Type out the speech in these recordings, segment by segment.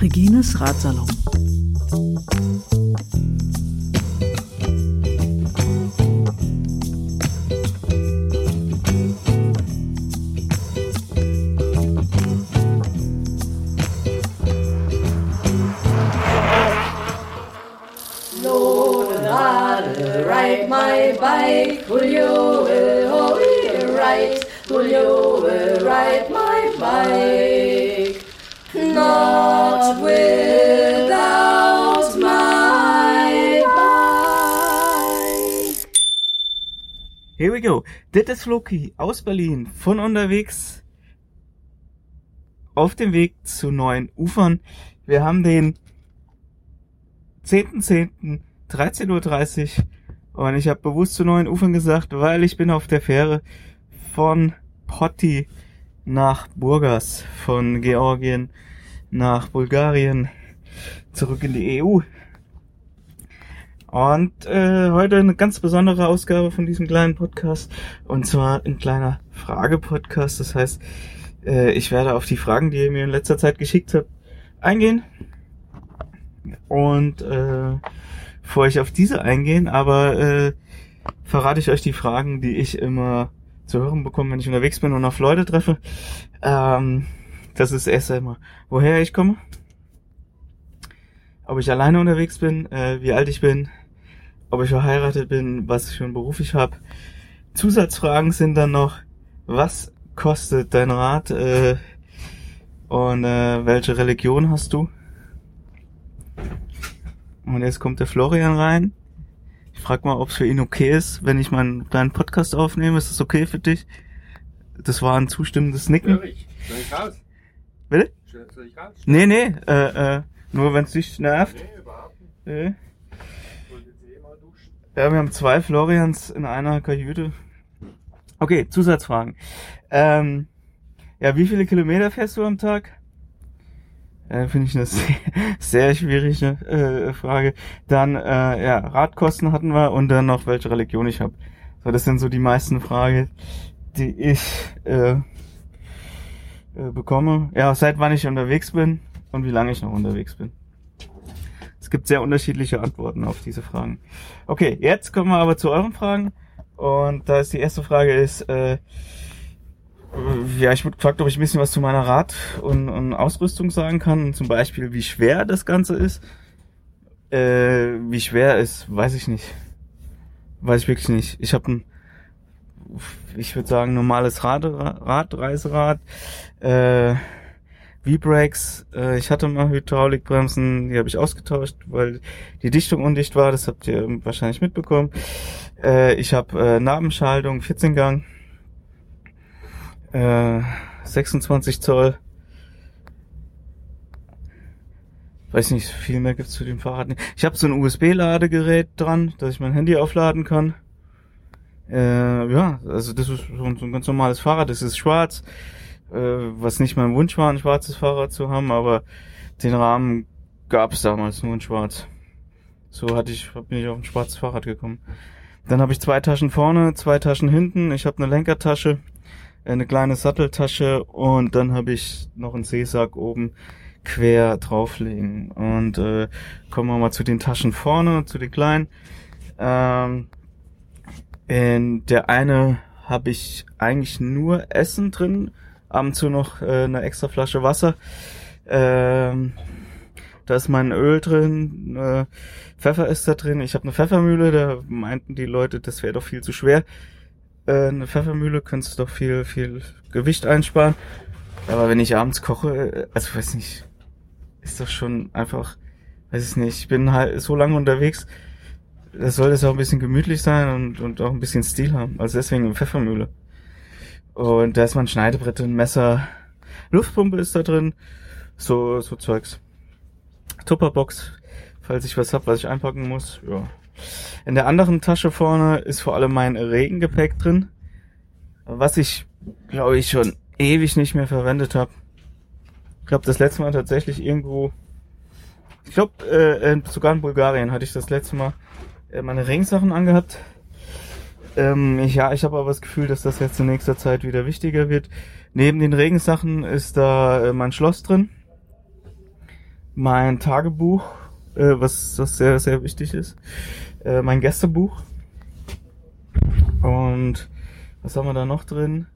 Regines Ratsalon. Das ist Loki aus Berlin von unterwegs auf dem Weg zu neuen Ufern. Wir haben den 10.10. 13.30 Uhr und ich habe bewusst zu neuen Ufern gesagt, weil ich bin auf der Fähre von Potti nach Burgas, von Georgien nach Bulgarien, zurück in die EU. Und äh, heute eine ganz besondere Ausgabe von diesem kleinen Podcast. Und zwar ein kleiner Frage-Podcast. Das heißt, äh, ich werde auf die Fragen, die ihr mir in letzter Zeit geschickt habt, eingehen. Und äh, bevor ich auf diese eingehen, aber äh, verrate ich euch die Fragen, die ich immer zu hören bekomme, wenn ich unterwegs bin und auf Leute treffe. Ähm, das ist erst einmal, woher ich komme, ob ich alleine unterwegs bin, äh, wie alt ich bin, ob ich verheiratet bin, was für einen Beruf ich habe. Zusatzfragen sind dann noch, was kostet dein Rad äh, und äh, welche Religion hast du? Und jetzt kommt der Florian rein. Ich frag mal, ob es für ihn okay ist, wenn ich meinen kleinen Podcast aufnehme. Ist das okay für dich? Das war ein zustimmendes Nicken. Soll ich, soll ich raus? Bitte? Soll ich raus? Nee, nee, äh, äh, nur wenn es dich nervt. Nee, überhaupt nicht. Äh. Ich wollte jetzt eh mal duschen. Ja, wir haben zwei Florians in einer Kajüte. Okay, Zusatzfragen. Ähm, ja, wie viele Kilometer fährst du am Tag? Äh, Finde ich eine sehr, sehr schwierige äh, Frage. Dann, äh, ja, Radkosten hatten wir und dann noch, welche Religion ich habe. So, das sind so die meisten Fragen, die ich äh, äh, bekomme. Ja, seit wann ich unterwegs bin und wie lange ich noch unterwegs bin. Es gibt sehr unterschiedliche Antworten auf diese Fragen. Okay, jetzt kommen wir aber zu euren Fragen. Und da ist die erste Frage ist, äh, ja, ich wurde gefragt, ob ich ein bisschen was zu meiner Rad- und, und Ausrüstung sagen kann. Zum Beispiel, wie schwer das Ganze ist. Äh, wie schwer ist, weiß ich nicht. Weiß ich wirklich nicht. Ich habe ein, ich würde sagen, normales Rad, Rad Reiserad. Äh, V-Brakes, äh, ich hatte mal Hydraulikbremsen, die habe ich ausgetauscht, weil die Dichtung undicht war, das habt ihr wahrscheinlich mitbekommen. Äh, ich habe äh, Nabenschaltung, 14 Gang, äh, 26 Zoll. Weiß nicht, viel mehr gibt's zu dem Fahrrad nicht. Ich habe so ein USB-Ladegerät dran, dass ich mein Handy aufladen kann. Äh, ja, also das ist so ein, so ein ganz normales Fahrrad. Das ist schwarz, äh, was nicht mein Wunsch war, ein schwarzes Fahrrad zu haben, aber den Rahmen gab's damals nur in schwarz. So hatte ich, bin ich auf ein schwarzes Fahrrad gekommen. Dann habe ich zwei Taschen vorne, zwei Taschen hinten. Ich habe eine Lenkertasche, eine kleine Satteltasche und dann habe ich noch einen Seesack oben quer drauflegen. Und äh, kommen wir mal zu den Taschen vorne, zu den kleinen. Ähm, in der eine habe ich eigentlich nur Essen drin, ab und zu noch äh, eine extra Flasche Wasser. Ähm, da ist mein Öl drin, äh, Pfeffer ist da drin. Ich habe eine Pfeffermühle, da meinten die Leute, das wäre doch viel zu schwer. Äh, eine Pfeffermühle könntest du doch viel, viel Gewicht einsparen. Aber wenn ich abends koche, äh, also weiß nicht, ist doch schon einfach, weiß ich nicht, ich bin halt so lange unterwegs, da soll das auch ein bisschen gemütlich sein und, und auch ein bisschen Stil haben. Also deswegen eine Pfeffermühle. Und da ist mal ein Schneidebrett drin, Messer, Luftpumpe ist da drin, so, so Zeugs. Tupperbox, falls ich was hab, was ich einpacken muss, ja. In der anderen Tasche vorne ist vor allem mein Regengepäck drin, was ich, glaube ich, schon ewig nicht mehr verwendet habe. Ich glaube, das letzte Mal tatsächlich irgendwo, ich glaube, äh, sogar in Bulgarien hatte ich das letzte Mal äh, meine Regensachen angehabt. Ähm, ich, ja, ich habe aber das Gefühl, dass das jetzt in nächster Zeit wieder wichtiger wird. Neben den Regensachen ist da äh, mein Schloss drin, mein Tagebuch, äh, was, was sehr, sehr wichtig ist, äh, mein Gästebuch und was haben wir da noch drin?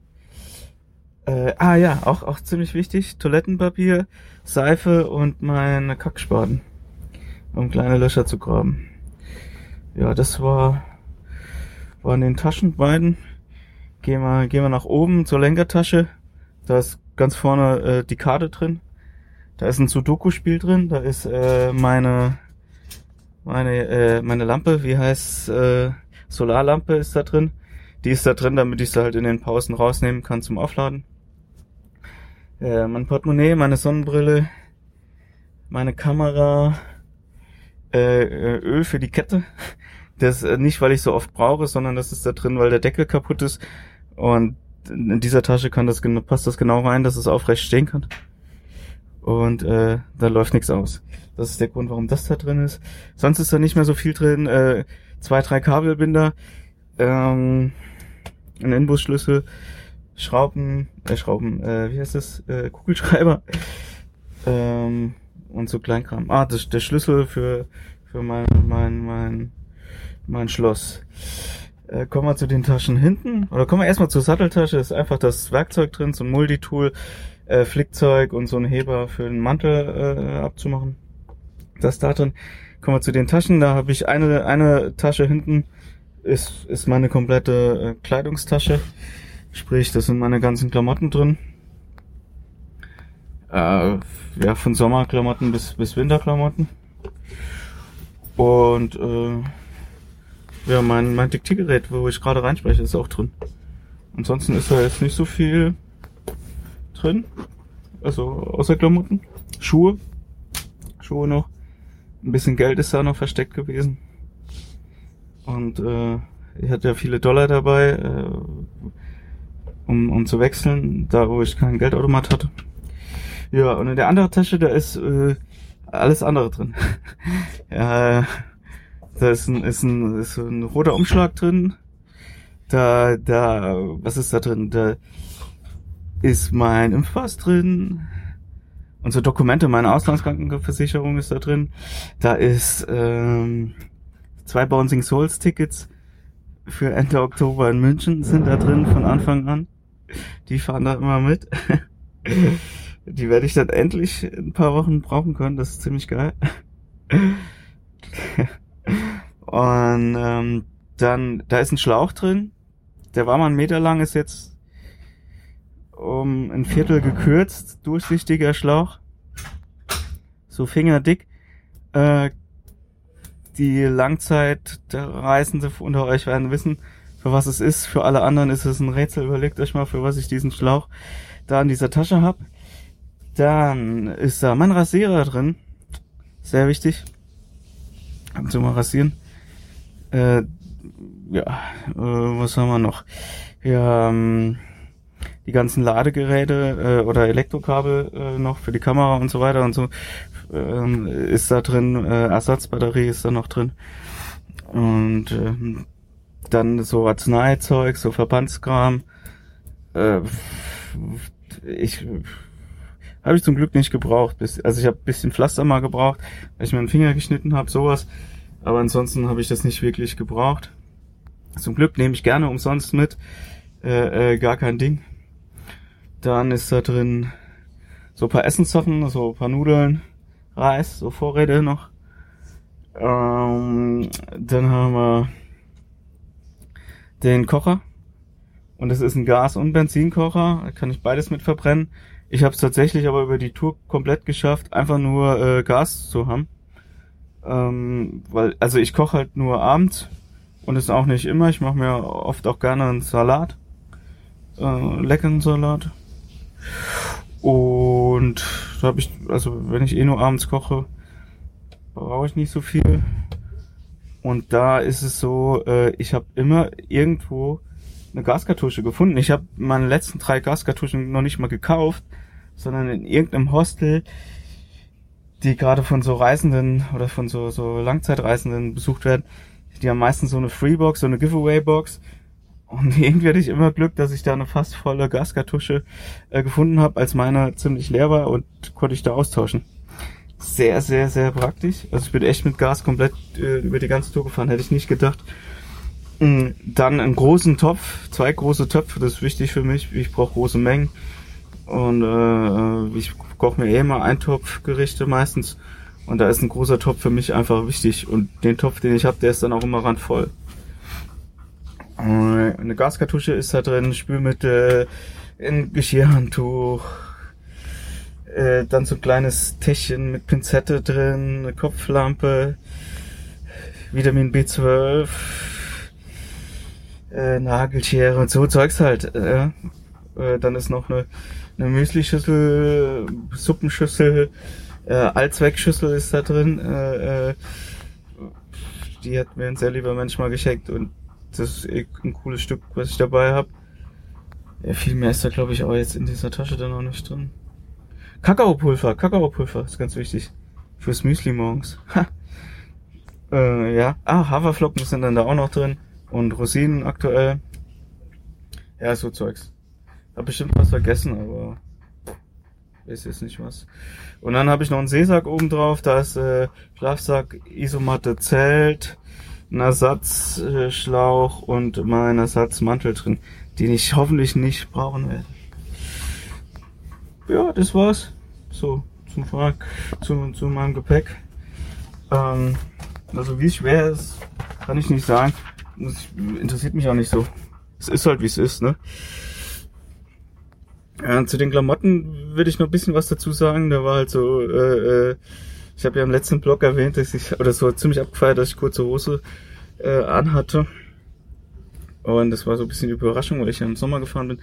Äh, ah ja, auch, auch ziemlich wichtig, Toilettenpapier, Seife und meine Kackspaten, um kleine Löcher zu graben. Ja, das war, waren den Taschen beiden. Gehen wir, gehen wir nach oben zur Lenkertasche. Da ist ganz vorne äh, die Karte drin. Da ist ein Sudoku-Spiel drin. Da ist äh, meine meine äh, meine Lampe, wie heißt äh, Solarlampe ist da drin. Die ist da drin, damit ich sie halt in den Pausen rausnehmen kann zum Aufladen. Äh, mein Portemonnaie, meine Sonnenbrille, meine Kamera, äh, äh, Öl für die Kette. Das äh, nicht, weil ich so oft brauche, sondern das ist da drin, weil der Deckel kaputt ist. Und in dieser Tasche kann das passt das genau rein, dass es aufrecht stehen kann. Und äh, da läuft nichts aus. Das ist der Grund, warum das da drin ist. Sonst ist da nicht mehr so viel drin. Äh, zwei, drei Kabelbinder, ähm, ein Inbusschlüssel, Schrauben, äh, Schrauben, äh, wie heißt das? Äh, Kugelschreiber. Ähm, und so Kleinkram. Ah, das, der Schlüssel für, für mein, mein, mein, mein Schloss. Äh, kommen wir zu den Taschen hinten. Oder kommen wir erstmal zur Satteltasche. ist einfach das Werkzeug drin, so ein Multitool, äh, Flickzeug und so ein Heber für den Mantel äh, abzumachen. Das da drin. Kommen wir zu den Taschen. Da habe ich eine, eine Tasche hinten, ist, ist meine komplette äh, Kleidungstasche. Sprich, das sind meine ganzen Klamotten drin. Äh, ja, von Sommerklamotten bis, bis Winterklamotten. Und äh, ja, mein, mein Diktiergerät, wo ich gerade reinspreche, ist auch drin. Ansonsten ist da jetzt nicht so viel drin. Also außer Klamotten. Schuhe. Schuhe noch. Ein bisschen Geld ist da noch versteckt gewesen. Und äh, ich hatte ja viele Dollar dabei, äh, um, um zu wechseln, da wo ich kein Geldautomat hatte. Ja, und in der anderen Tasche, da ist äh, alles andere drin. ja, da ist ein, ist ein, ist ein roter Umschlag drin. Da, da, was ist da drin? Da ist mein Impfpass drin. Unsere Dokumente, meine Auslandskrankenversicherung ist da drin. Da ist ähm, zwei Bouncing Souls Tickets für Ende Oktober in München sind da drin von Anfang an. Die fahren da immer mit. Die werde ich dann endlich in ein paar Wochen brauchen können. Das ist ziemlich geil. Und ähm, dann, da ist ein Schlauch drin. Der war mal einen Meter lang, ist jetzt um ein Viertel gekürzt. Durchsichtiger Schlauch. So fingerdick. Äh, die Langzeitreisende unter euch werden wissen, für was es ist. Für alle anderen ist es ein Rätsel. Überlegt euch mal, für was ich diesen Schlauch da in dieser Tasche hab. Dann ist da mein Rasierer drin. Sehr wichtig. Ab und zu mal rasieren. Äh, ja, äh, was haben wir noch? Wir haben die ganzen Ladegeräte äh, oder Elektrokabel äh, noch für die Kamera und so weiter und so ähm, ist da drin. Äh, Ersatzbatterie ist da noch drin. Und ähm, dann so Arzneizeug, so Verbandskram. Äh, ich habe ich zum Glück nicht gebraucht. Also ich habe bisschen Pflaster mal gebraucht, weil ich mir den Finger geschnitten habe, sowas. Aber ansonsten habe ich das nicht wirklich gebraucht. Zum Glück nehme ich gerne umsonst mit. Äh, äh, gar kein Ding. Dann ist da drin so ein paar Essenssachen, so ein paar Nudeln, Reis, so Vorräte noch. Ähm, dann haben wir den Kocher. Und das ist ein Gas- und Benzinkocher. Da kann ich beides mit verbrennen. Ich habe es tatsächlich aber über die Tour komplett geschafft, einfach nur äh, Gas zu haben. Ähm, weil, also ich koche halt nur abends und ist auch nicht immer. Ich mache mir oft auch gerne einen Salat. Äh, leckeren Salat. Und da habe ich, also wenn ich eh nur abends koche, brauche ich nicht so viel. Und da ist es so, äh, ich habe immer irgendwo eine Gaskartusche gefunden. Ich habe meine letzten drei Gaskartuschen noch nicht mal gekauft, sondern in irgendeinem Hostel, die gerade von so Reisenden oder von so, so Langzeitreisenden besucht werden. Die haben meistens so eine Freebox, so eine Giveaway-Box Und irgendwie hatte ich immer Glück, dass ich da eine fast volle Gaskartusche äh, gefunden habe, als meine ziemlich leer war und konnte ich da austauschen. Sehr, sehr, sehr praktisch. Also ich bin echt mit Gas komplett äh, über die ganze Tour gefahren, hätte ich nicht gedacht. Mm, Dann einen großen Topf, zwei große Töpfe, das ist wichtig für mich. Ich brauche große Mengen. Und äh, ich koche mir eh immer Eintopfgerichte meistens. Und da ist ein großer Topf für mich einfach wichtig. Und den Topf, den ich habe, der ist dann auch immer randvoll. Äh, Eine Gaskartusche ist da drin, Spülmittel, ein Geschirrhandtuch, äh, dann so ein kleines Täschchen mit Pinzette drin, eine Kopflampe, Vitamin B12, äh, Nagelschere und so Zeugs halt. Äh. Äh, dann ist noch eine, eine Müslischüssel, Suppenschüssel, äh, Allzweckschüssel ist da drin. Äh, äh, die hat mir ein sehr lieber Mensch mal geschenkt und das ist eh ein cooles Stück, was ich dabei habe. Ja, viel mehr ist da glaube ich auch jetzt in dieser Tasche dann auch nicht drin. Kakaopulver, Kakaopulver ist ganz wichtig. Fürs Müsli morgens. Ha. Äh, ja. Ah, Haferflocken sind dann da auch noch drin. Und Rosinen aktuell. Ja, so Zeugs. Hab bestimmt was vergessen, aber weiß jetzt nicht was. Und dann habe ich noch einen Seesack oben drauf. Da ist äh, Schlafsack, Isomatte, Zelt, ein Ersatzschlauch und mein Ersatzmantel drin, den ich hoffentlich nicht brauchen werde. Ja, das war's. So, zum Fahr zu, zu meinem Gepäck. Ähm, also wie schwer es ist, kann ich nicht sagen. Das interessiert mich auch nicht so. Es ist halt wie es ist, ne? Ja, zu den Klamotten würde ich noch ein bisschen was dazu sagen. Da war halt so, äh, äh, ich habe ja im letzten Blog erwähnt, dass ich, oder so ziemlich abgefeiert, dass ich kurze Hose äh, anhatte. Und das war so ein bisschen die Überraschung, weil ich ja im Sommer gefahren bin.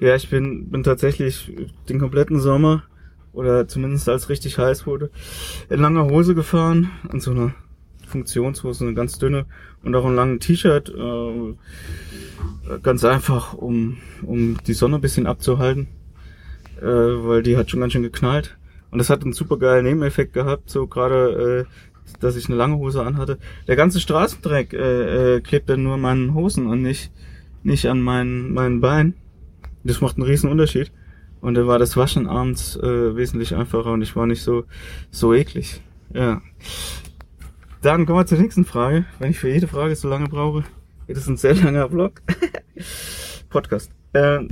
Ja, ich bin, bin tatsächlich den kompletten Sommer, oder zumindest als richtig heiß wurde, in langer Hose gefahren, in so einer Funktionshose, eine ganz dünne und auch ein langen T-Shirt, äh, ganz einfach, um, um die Sonne ein bisschen abzuhalten, äh, weil die hat schon ganz schön geknallt. Und das hat einen super geilen Nebeneffekt gehabt, so gerade, äh, dass ich eine lange Hose anhatte. Der ganze Straßendreck äh, äh, klebt dann nur an meinen Hosen und nicht, nicht an meinen, meinen Beinen. Das macht einen riesen Unterschied. Und dann war das Waschen abends äh, wesentlich einfacher und ich war nicht so, so eklig. Ja. Dann kommen wir zur nächsten Frage. Wenn ich für jede Frage so lange brauche, wird es ein sehr langer Vlog. Podcast. Ähm,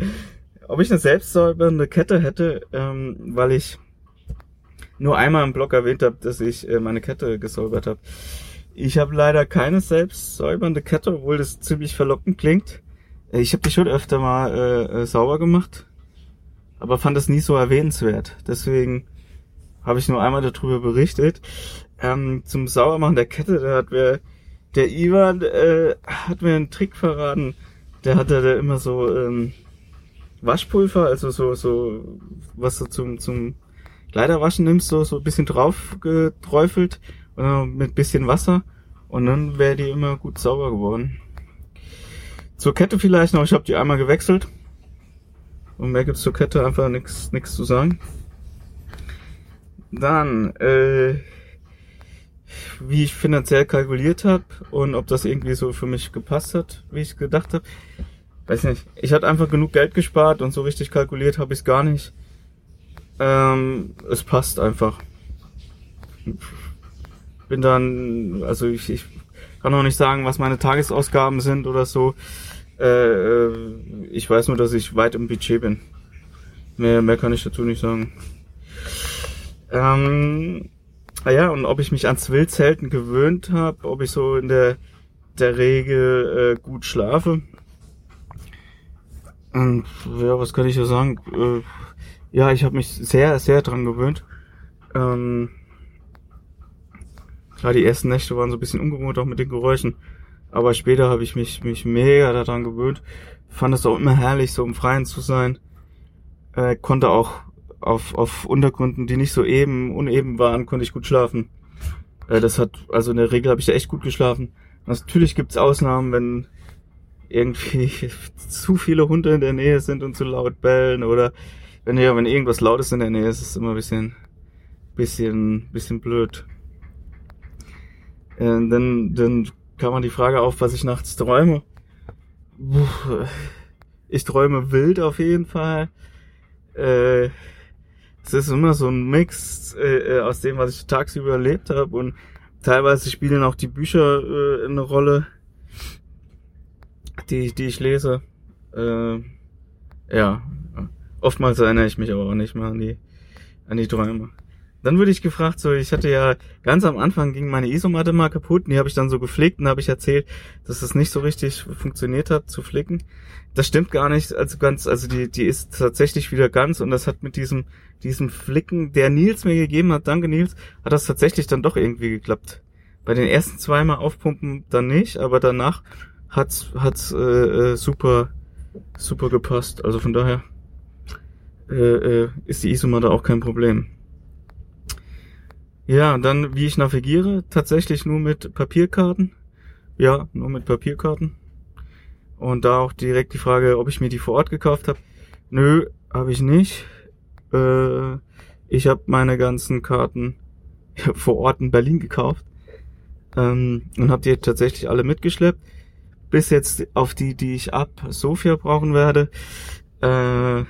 ob ich eine selbstsäubernde Kette hätte, ähm, weil ich nur einmal im Blog erwähnt habe, dass ich äh, meine Kette gesäubert habe. Ich habe leider keine selbstsäubernde Kette, obwohl das ziemlich verlockend klingt. Äh, Ich habe die schon öfter mal äh, äh, sauber gemacht, aber fand das nie so erwähnenswert. Deswegen habe ich nur einmal darüber berichtet. Ähm, zum Saubermachen der Kette, da hat mir der Ivan äh, hat mir einen Trick verraten. Der hatte da immer so ähm, Waschpulver, also so so was du zum zum Kleiderwaschen nimmst, so so ein bisschen drauf geträufelt und dann mit bisschen Wasser und dann wäre die immer gut sauber geworden. Zur Kette vielleicht noch, ich habe die einmal gewechselt. Und mehr gibt's zur Kette einfach nichts nix zu sagen. Dann, äh, wie ich finanziell kalkuliert habe und ob das irgendwie so für mich gepasst hat, wie ich gedacht habe. Weiß nicht. Ich hatte einfach genug Geld gespart und so richtig kalkuliert habe ich es gar nicht. Ähm, es passt einfach. Bin dann, also ich, ich kann auch nicht sagen, was meine Tagesausgaben sind oder so. Äh, äh, ich weiß nur, dass ich weit im Budget bin. Mehr, mehr kann ich dazu nicht sagen. Ähm, ah ja, und ob ich mich ans Wildzelten gewöhnt habe, ob ich so in der, der Regel äh, gut schlafe. Und ja, was kann ich da sagen? Äh, ja, ich habe mich sehr, sehr dran gewöhnt. Ähm, klar, die ersten Nächte waren so ein bisschen ungewohnt, auch mit den Geräuschen. Aber später habe ich mich, mich mega daran gewöhnt. Fand es auch immer herrlich, so im Freien zu sein. Äh, konnte auch auf, auf Untergründen, die nicht so eben, uneben waren, konnte ich gut schlafen. Äh, das hat, also in der Regel habe ich da echt gut geschlafen. Natürlich gibt's Ausnahmen, wenn irgendwie zu viele Hunde in der Nähe sind und zu laut bellen oder wenn ja, wenn irgendwas Lautes in der Nähe ist, ist es immer ein bisschen, bisschen, bisschen blöd. Äh, dann, dann kam man die Frage auf, was ich nachts träume. Ich träume wild auf jeden Fall. Äh, es ist immer so ein Mix äh, äh, aus dem, was ich tagsüber erlebt habe und teilweise spielen auch die Bücher äh, eine Rolle, die, die ich lese. Äh, ja, oftmals erinnere ich mich aber auch nicht mehr an die, an die Träume. Dann wurde ich gefragt, so ich hatte ja ganz am Anfang ging meine Isomatte mal kaputt, und die habe ich dann so gepflegt und habe ich erzählt, dass es nicht so richtig funktioniert hat zu flicken. Das stimmt gar nicht, also ganz, also die die ist tatsächlich wieder ganz und das hat mit diesem diesem Flicken, der Nils mir gegeben hat, danke Nils, hat das tatsächlich dann doch irgendwie geklappt. Bei den ersten zweimal aufpumpen dann nicht, aber danach hat's hat's äh, äh, super super gepasst. Also von daher äh, äh, ist die Isomatte auch kein Problem. Ja, und dann wie ich navigiere, tatsächlich nur mit Papierkarten. Ja, nur mit Papierkarten. Und da auch direkt die Frage, ob ich mir die vor Ort gekauft habe. Nö, habe ich nicht. Äh, ich habe meine ganzen Karten vor Ort in Berlin gekauft ähm, und habe die tatsächlich alle mitgeschleppt. Bis jetzt auf die, die ich ab Sofia brauchen werde. Äh,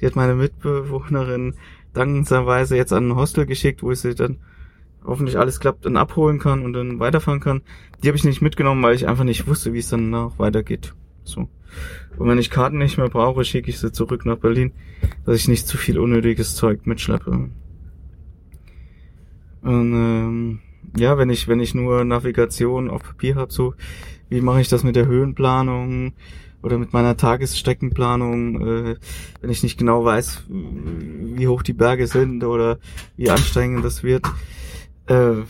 die hat meine Mitbewohnerin dankenswerterweise jetzt an ein Hostel geschickt, wo ich sie dann hoffentlich alles klappt und abholen kann und dann weiterfahren kann. Die habe ich nicht mitgenommen, weil ich einfach nicht wusste, wie es dann noch weitergeht. So. Und wenn ich Karten nicht mehr brauche, schicke ich sie zurück nach Berlin, dass ich nicht zu viel unnötiges Zeug mitschleppe. Und ähm, ja, wenn ich wenn ich nur Navigation auf Papier habe, so wie mache ich das mit der Höhenplanung oder mit meiner Tagesstreckenplanung, äh, wenn ich nicht genau weiß, wie hoch die Berge sind oder wie anstrengend das wird. Äh,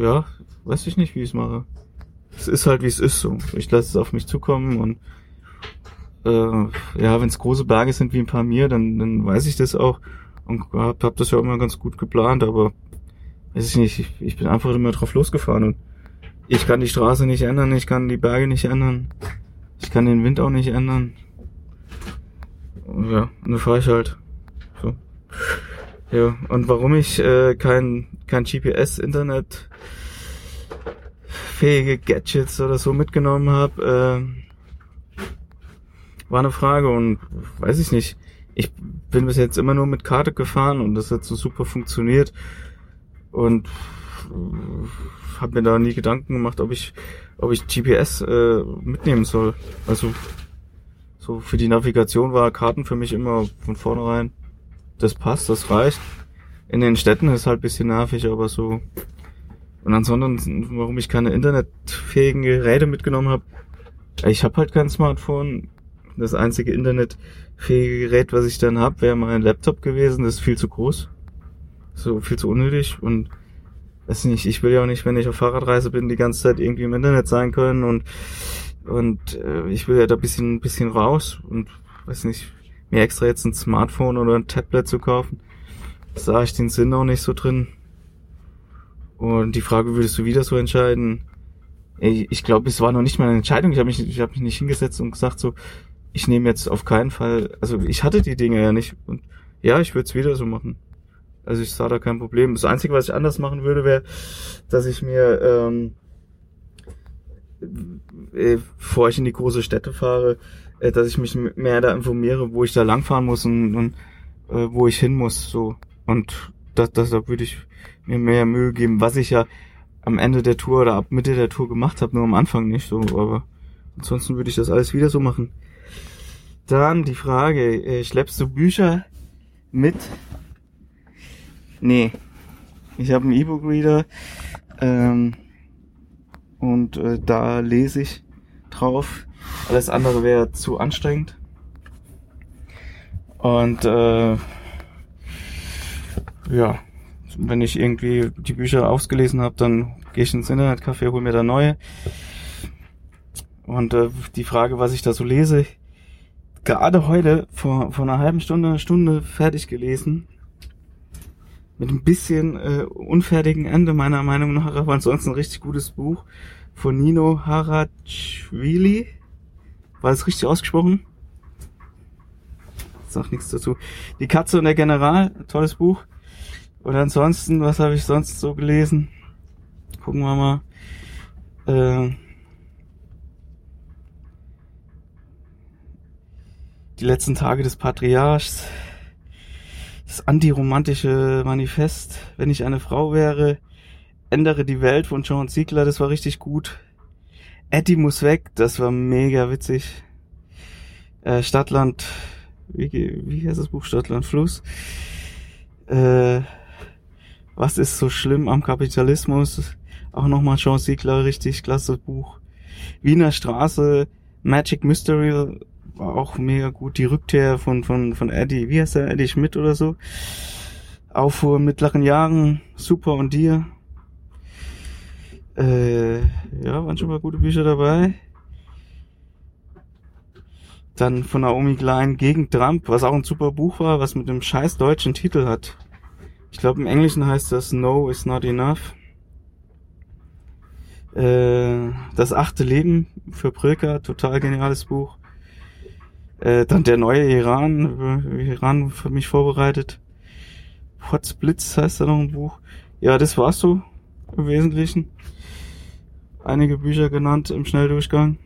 ja, weiß ich nicht, wie ich es mache. Es ist halt, wie es ist so. Ich lasse es auf mich zukommen und äh, ja, wenn es große Berge sind wie ein paar mir, dann, dann weiß ich das auch und hab, hab das ja immer ganz gut geplant, aber weiß ich nicht, ich, ich bin einfach immer drauf losgefahren und ich kann die Straße nicht ändern, ich kann die Berge nicht ändern, ich kann den Wind auch nicht ändern. Ja, und dann fahre ich halt. So. Ja, und warum ich äh, kein, kein GPS-Internet fähige Gadgets oder so mitgenommen habe, äh, war eine Frage und weiß ich nicht. Ich bin bis jetzt immer nur mit Karte gefahren und das hat so super funktioniert und habe mir da nie Gedanken gemacht, ob ich ob ich GPS äh, mitnehmen soll. Also so für die Navigation war Karten für mich immer von vornherein das passt, das reicht. In den Städten ist halt bisschen nervig, aber so und ansonsten, warum ich keine internetfähigen Geräte mitgenommen habe, ich habe halt kein Smartphone. Das einzige internetfähige Gerät, was ich dann habe, wäre mein Laptop gewesen. Das ist viel zu groß. So viel zu unnötig. Und weiß nicht, ich will ja auch nicht, wenn ich auf Fahrradreise bin, die ganze Zeit irgendwie im Internet sein können und und äh, ich will ja da bisschen bisschen raus und weiß nicht, mir extra jetzt ein Smartphone oder ein Tablet zu kaufen. Sah ich den Sinn auch nicht so drin. Und die Frage, würdest du wieder so entscheiden? Ich, ich glaube, es war noch nicht mal eine Entscheidung. Ich habe mich, ich habe mich nicht hingesetzt und gesagt so, ich nehme jetzt auf keinen Fall. Also ich hatte die Dinge ja nicht und ja, ich würde es wieder so machen. Also ich sah da kein Problem. Das Einzige, was ich anders machen würde, wäre, dass ich mir ähm, äh, bevor ich in die große Städte fahre, äh, dass ich mich mehr da informiere, wo ich da langfahren muss und, und äh, wo ich hin muss. So und das, das, da würde ich mir mehr Mühe geben, was ich ja am Ende der Tour oder ab Mitte der Tour gemacht habe, nur am Anfang nicht so, aber ansonsten würde ich das alles wieder so machen. Dann die Frage, äh, schleppst du Bücher mit? Nee. Ich habe einen E-Book-Reader ähm, und äh, da lese ich drauf. Alles andere wäre zu anstrengend. Und äh, ja, wenn ich irgendwie die Bücher ausgelesen habe, dann gehe ich ins Internetcafé, hole mir da neue. Und äh, die Frage, was ich da so lese, gerade heute vor, vor einer halben Stunde, Stunde fertig gelesen. Mit ein bisschen äh, unfertigen Ende meiner Meinung nach, aber ansonsten ein richtig gutes Buch von Nino Harachvili. War das richtig ausgesprochen? Sag nichts dazu. Die Katze und der General, tolles Buch. Und ansonsten, was habe ich sonst so gelesen? Gucken wir mal. Äh, Die letzten Tage des Patriarchs. Das antiromantische Manifest. Wenn ich eine Frau wäre, ändere die Welt von John Ziegler, das war richtig gut. Eddie muss weg, das war mega witzig. Äh, Stadtland, wie, wie heißt das Buch? Stadtland Fluss. Äh, was ist so schlimm am Kapitalismus? Auch nochmal Jean Siegler, richtig klasse Buch. Wiener Straße, Magic Mystery, auch mega gut. Die Rückkehr von, von, von Eddie, wie heißt der? Eddie Schmidt oder so. Aufruhr mittleren Jahren, super und dir. Äh, ja, waren schon mal gute Bücher dabei. Dann von Naomi Klein gegen Trump, was auch ein super Buch war, was mit einem scheiß deutschen Titel hat. Ich glaube im Englischen heißt das No is not enough. Äh, das achte Leben für Prilka, total geniales Buch. Äh, dann der neue Iran, Iran für mich vorbereitet. Potsblitz heißt da noch ein Buch. Ja, das war's so im Wesentlichen einige Bücher genannt im Schnelldurchgang.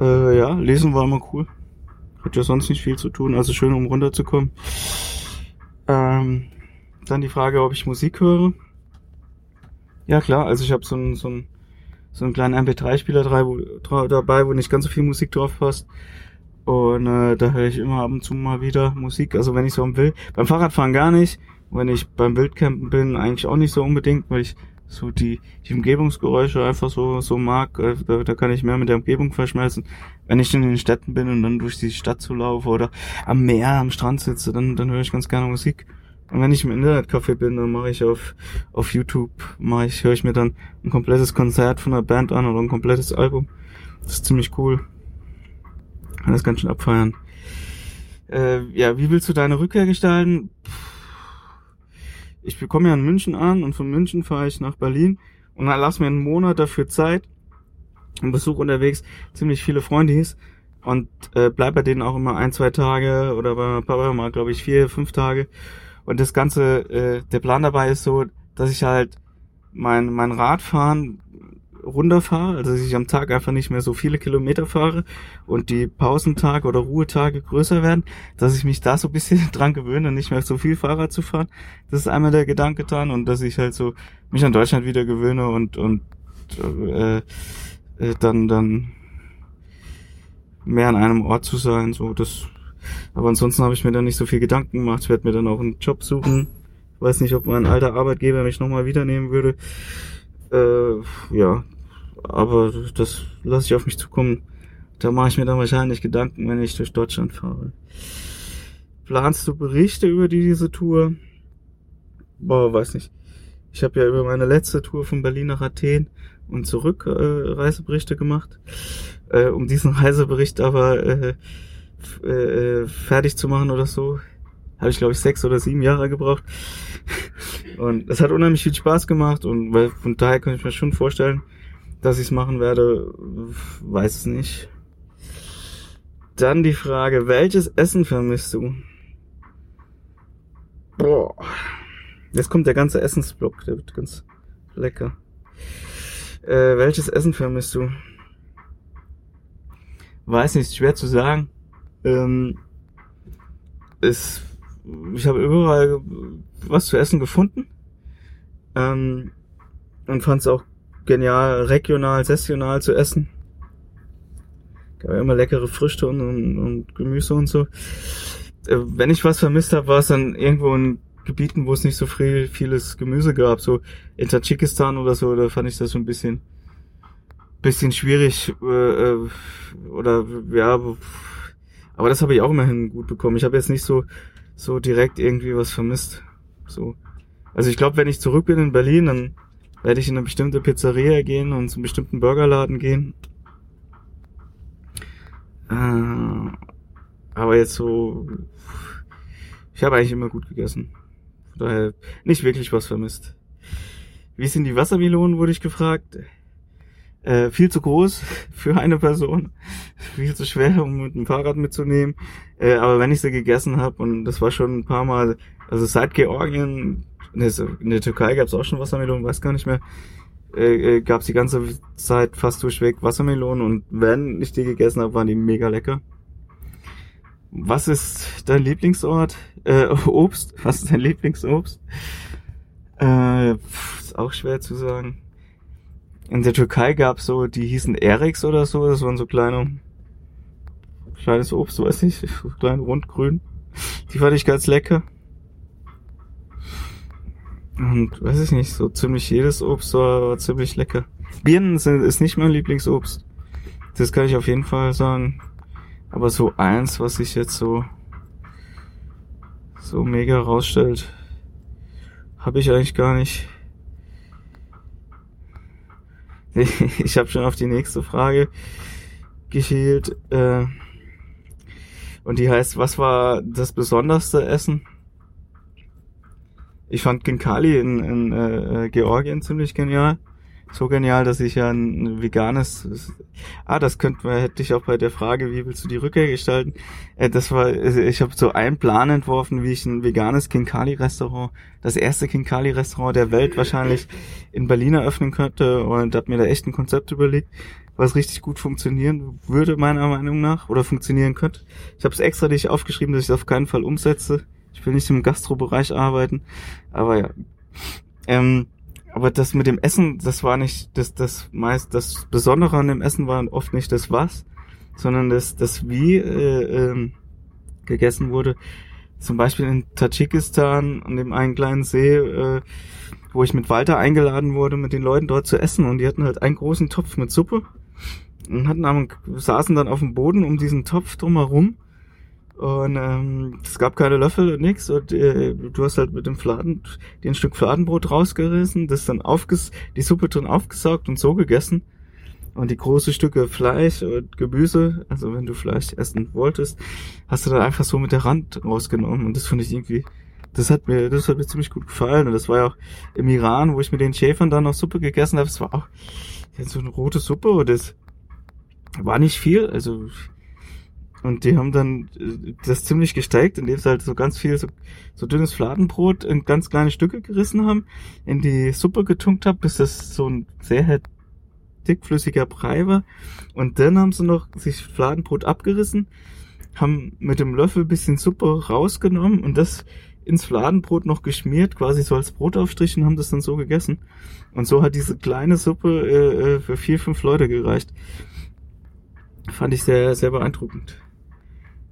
Äh, ja, lesen war immer cool. Hat ja sonst nicht viel zu tun, also schön, um runterzukommen. Ähm, dann die Frage, ob ich Musik höre. Ja klar, also ich habe so einen so einen, so einen kleinen MP3-Spieler dabei, wo nicht ganz so viel Musik drauf passt. Und äh, da höre ich immer ab und zu mal wieder Musik, also wenn ich so will. Beim Fahrradfahren gar nicht. Wenn ich beim Wildcampen bin, eigentlich auch nicht so unbedingt, weil ich so die, die Umgebungsgeräusche einfach so, so mag, äh, da, da kann ich mehr mit der Umgebung verschmelzen. Wenn ich in den Städten bin und dann durch die Stadt zu laufe oder am Meer, am Strand sitze, dann, dann höre ich ganz gerne Musik. Und wenn ich im Internetcafé bin, dann mache ich auf, auf YouTube, mache ich, höre ich mir dann ein komplettes Konzert von einer Band an oder ein komplettes Album. Das ist ziemlich cool. Kann das ganz schön abfeiern. Äh, ja, wie willst du deine Rückkehr gestalten? Ich bekomme ja in München an und von München fahre ich nach Berlin und dann lass mir einen Monat dafür Zeit und besuche unterwegs ziemlich viele Freundis und äh, bleib bei denen auch immer ein, zwei Tage oder bei Papa mal, glaube ich, vier, fünf Tage. Und das Ganze, äh, der Plan dabei ist so, dass ich halt mein, mein Radfahren runterfahre, also dass ich am Tag einfach nicht mehr so viele Kilometer fahre und die Pausentage oder Ruhetage größer werden, dass ich mich da so ein bisschen dran gewöhne, nicht mehr so viel Fahrrad zu fahren. Das ist einmal der Gedanke dran und dass ich halt so mich an Deutschland wieder gewöhne und und äh, äh, dann dann mehr an einem Ort zu sein, so das. Aber ansonsten habe ich mir da nicht so viel Gedanken gemacht. Ich werde mir dann auch einen Job suchen. Ich weiß nicht, ob mein alter Arbeitgeber mich nochmal wieder nehmen würde. Äh, ja, aber das lasse ich auf mich zukommen. Da mache ich mir dann wahrscheinlich Gedanken, wenn ich durch Deutschland fahre. Planst du Berichte über diese Tour? Boah, weiß nicht. Ich habe ja über meine letzte Tour von Berlin nach Athen und zurück äh, Reiseberichte gemacht. Äh, um diesen Reisebericht aber äh, äh, fertig zu machen oder so, habe ich glaube ich sechs oder sieben Jahre gebraucht. Und es hat unheimlich viel Spaß gemacht und weil von daher kann ich mir schon vorstellen, dass ich es machen werde, weiß es nicht. Dann die Frage, welches Essen vermisst du? Boah. Jetzt kommt der ganze Essensblock, der wird ganz lecker. Äh, welches Essen vermisst du? Weiß nicht, schwer zu sagen. Ähm, es, ich habe überall was zu essen gefunden. Ähm, und fand es auch genial, regional, sessional zu essen. Gab immer leckere Früchte und, und, und Gemüse und so. Äh, wenn ich was vermisst habe, war es dann irgendwo in Gebieten, wo es nicht so viel vieles Gemüse gab, so in Tadschikistan oder so, da fand ich das so ein bisschen bisschen schwierig äh, äh oder ja, aber das habe ich auch immerhin gut bekommen. Ich habe jetzt nicht so so direkt irgendwie was vermisst. So. Also ich glaube, wenn ich zurück bin in Berlin, dann werde ich in eine bestimmte Pizzeria gehen und zu einem bestimmten Burgerladen gehen. Äh, aber jetzt so, ich habe eigentlich immer gut gegessen. Von daher nicht wirklich was vermisst. Wie sind die Wassermelonen, wurde ich gefragt. Äh, viel zu groß für eine Person, viel zu schwer, um mit dem Fahrrad mitzunehmen. Äh, aber wenn ich sie gegessen habe, und das war schon ein paar Mal, also seit Georgien in der Türkei gab es auch schon Wassermelonen, weiß gar nicht mehr. Äh, äh gab es die ganze Zeit fast durchweg Wassermelonen und wenn ich die gegessen habe, waren die mega lecker. Was ist dein Lieblingsort? Äh, Obst? Was ist dein Lieblingsobst? Äh, ist auch schwer zu sagen. In der Türkei gab's so, die hießen Eriks oder so, das waren so kleine, kleines Obst, weiß ich, so klein, rundgrün. Die fand ich ganz lecker. Und weiß ich nicht, so ziemlich jedes Obst war, war ziemlich lecker. Birnen sind, ist nicht mein Lieblingsobst. Das kann ich auf jeden Fall sagen. Aber so eins, was sich jetzt so so mega rausstellt, habe ich eigentlich gar nicht. Ich habe schon auf die nächste Frage geschielt. Äh, und die heißt, was war das besonderste Essen? Ich fand Kinkali in, in äh, Georgien ziemlich genial. So genial, dass ich ja ein veganes. Ah, das könnte man, hätte ich auch bei der Frage, wie willst du die Rückkehr gestalten? Äh, das war, also ich habe so einen Plan entworfen, wie ich ein veganes Kinkali-Restaurant, das erste Kinkali-Restaurant der Welt wahrscheinlich in Berlin eröffnen könnte und habe mir da echt ein Konzept überlegt, was richtig gut funktionieren würde, meiner Meinung nach, oder funktionieren könnte. Ich habe es extra nicht aufgeschrieben, dass ich es auf keinen Fall umsetze. Ich will nicht im Gastrobereich arbeiten, aber ja. Ähm, aber das mit dem Essen, das war nicht das, das meist, das Besondere an dem Essen war oft nicht das was, sondern das, das wie äh, ähm, gegessen wurde. Zum Beispiel in Tadschikistan an dem einen kleinen See, äh, wo ich mit Walter eingeladen wurde, mit den Leuten dort zu essen und die hatten halt einen großen Topf mit Suppe und hatten saßen dann auf dem Boden um diesen Topf drumherum und ähm, es gab keine Löffel und nix und äh, du hast halt mit dem Fladen, den Stück Fladenbrot rausgerissen, das dann aufges die Suppe drin aufgesaugt und so gegessen. Und die große Stücke Fleisch und Gemüse, also wenn du Fleisch essen wolltest, hast du dann einfach so mit der Rand rausgenommen. Und das finde ich irgendwie, das hat mir, das hat mir ziemlich gut gefallen. Und das war ja auch im Iran, wo ich mit den Schäfern dann noch Suppe gegessen habe. Es war auch so eine rote Suppe und das war nicht viel. Also und die haben dann äh, das ziemlich gesteigt, indem sie halt so ganz viel so, so dünnes Fladenbrot in ganz kleine Stücke gerissen haben, in die Suppe getunkt haben, bis das so ein sehr dickflüssiger Brei war. Und dann haben sie noch sich Fladenbrot abgerissen, haben mit dem Löffel bisschen Suppe rausgenommen und das ins Fladenbrot noch geschmiert, quasi so als Brotaufstrich und haben das dann so gegessen. Und so hat diese kleine Suppe äh, äh für vier, fünf Leute gereicht. Fand ich sehr, sehr beeindruckend.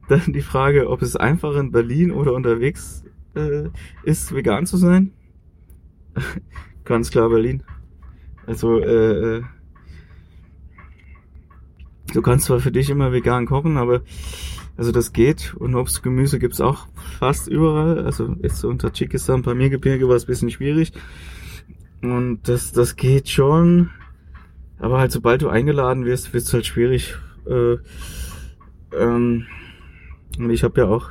Dann die Frage, ob es einfacher in Berlin oder unterwegs äh, ist, vegan zu sein. Ganz klar Berlin. Also, äh, äh, du kannst zwar für dich immer vegan kochen, aber also das geht. Und Obst, Gemüse gibt's auch fast überall. Also jetzt so unter Tschikistan, Pamirgebirge war es bisschen schwierig. Und das, das geht schon. Aber halt sobald du eingeladen wirst, wird's halt schwierig. Äh, ähm, und ich habe ja auch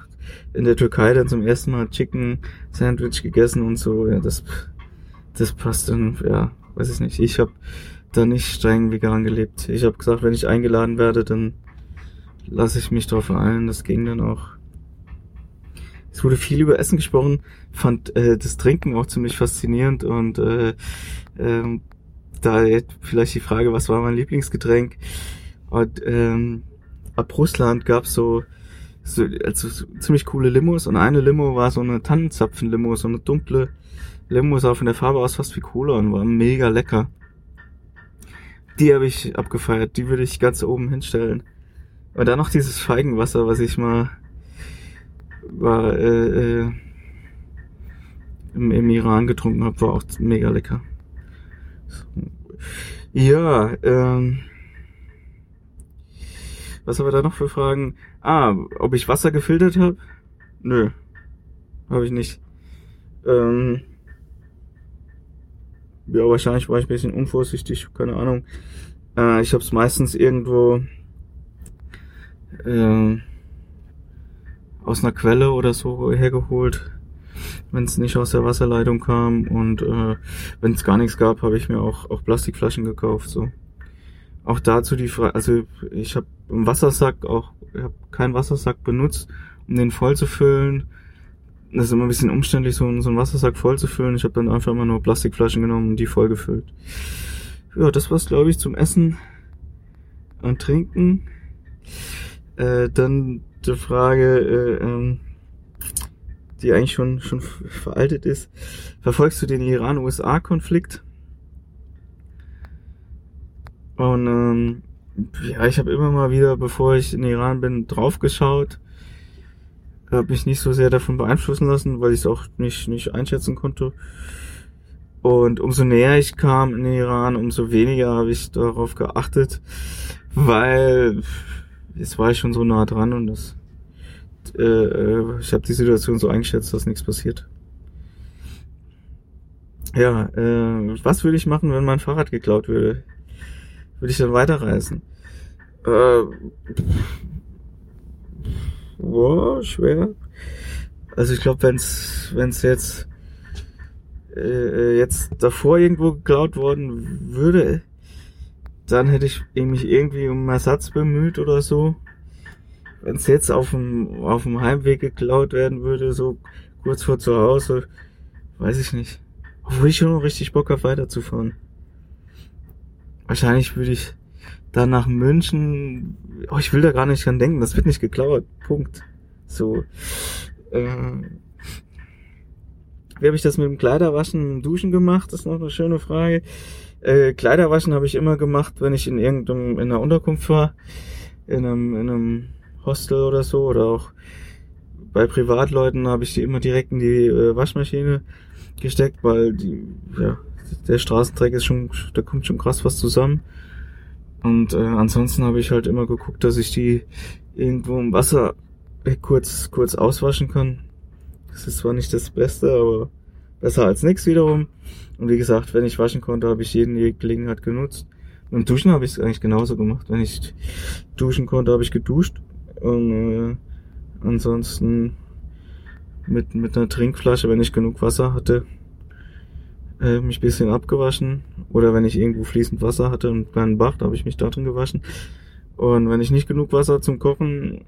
in der Türkei dann zum ersten Mal Chicken Sandwich gegessen und so. Ja, das, das passt dann, ja, weiß ich nicht. Ich habe da nicht streng vegan gelebt. Ich habe gesagt, wenn ich eingeladen werde, dann lasse ich mich drauf ein. Das ging dann auch. Es wurde viel über Essen gesprochen, fand äh, das Trinken auch ziemlich faszinierend und äh, äh, da vielleicht die Frage, was war mein Lieblingsgetränk? Und ähm, ab Russland gab's so so, also so ziemlich coole Limos und eine Limo war so eine Tannenzapfen-Limo, so eine dunkle Limo, sah von der Farbe aus fast wie Cola und war mega lecker. Die habe ich abgefeiert, die würde ich ganz oben hinstellen. Und dann noch dieses Feigenwasser, was ich mal war äh, äh, im, im Iran getrunken habe, war auch mega lecker. Ja, ähm, was haben wir da noch für Fragen? Ah, ob ich Wasser gefiltert habe? Nö, habe ich nicht. Ähm, ja, wahrscheinlich war ich ein bisschen unvorsichtig, keine Ahnung. Äh, ich habe es meistens irgendwo äh, aus einer Quelle oder so hergeholt, wenn es nicht aus der Wasserleitung kam. Und äh, wenn es gar nichts gab, habe ich mir auch, auch Plastikflaschen gekauft. So. Auch dazu die Frage, also ich habe einen Wassersack auch, habe keinen Wassersack benutzt, um den voll zu füllen. Das ist immer ein bisschen umständlich, so, so einen Wassersack voll zu füllen. Ich habe dann einfach immer nur Plastikflaschen genommen und die voll gefüllt. Ja, das war's, glaube ich, zum Essen und Trinken. Äh, dann dritte Frage, äh, ähm, die eigentlich schon, schon veraltet ist. Verfolgst du den Iran-USA-Konflikt? Und ähm, ja, ich habe immer mal wieder, bevor ich in Iran bin, draufgeschaut. Habe mich nicht so sehr davon beeinflussen lassen, weil ich es auch nicht, nicht einschätzen konnte. Und umso näher ich kam in den Iran, umso weniger habe ich darauf geachtet, weil jetzt war ich schon so nah dran und das, äh, äh, ich habe die Situation so eingeschätzt, dass nichts passiert. Ja, äh, was würde ich machen, wenn mein Fahrrad geklaut würde? Würde ich dann weiterreisen? Äh, boah, schwer. Also ich glaube, wenn's wenn's jetzt äh, jetzt davor irgendwo geklaut worden würde, dann hätte ich mich irgendwie um Ersatz bemüht oder so. Wenn es jetzt auf dem auf dem Heimweg geklaut werden würde, so kurz vor zu Hause, weiß ich nicht. Obwohl ich schon richtig Bock habe, weiterzufahren. Wahrscheinlich würde ich dann nach München. Oh, ich will da gar nicht dran denken, das wird nicht geklaut. Punkt. So. Äh, wie habe ich das mit dem Kleiderwaschen, dem Duschen gemacht? Das ist noch eine schöne Frage. Äh, Kleiderwaschen habe ich immer gemacht, wenn ich in irgendeinem in einer Unterkunft war, in einem, in einem Hostel oder so oder auch bei Privatleuten habe ich die immer direkt in die äh, Waschmaschine gesteckt, weil die ja der Straßendreck ist schon, da kommt schon krass was zusammen. Und äh, ansonsten habe ich halt immer geguckt, dass ich die irgendwo im Wasser kurz kurz auswaschen kann. Das ist zwar nicht das Beste, aber besser als nichts wiederum. Und wie gesagt, wenn ich waschen konnte, habe ich jeden jede Gelegenheit genutzt. Und Duschen habe ich es eigentlich genauso gemacht. Wenn ich duschen konnte, habe ich geduscht. Und äh, ansonsten mit, mit einer Trinkflasche, wenn ich genug Wasser hatte, äh, mich bisschen abgewaschen. Oder wenn ich irgendwo fließend Wasser hatte und keinen Bach, da habe ich mich da drin gewaschen. Und wenn ich nicht genug Wasser zum Kochen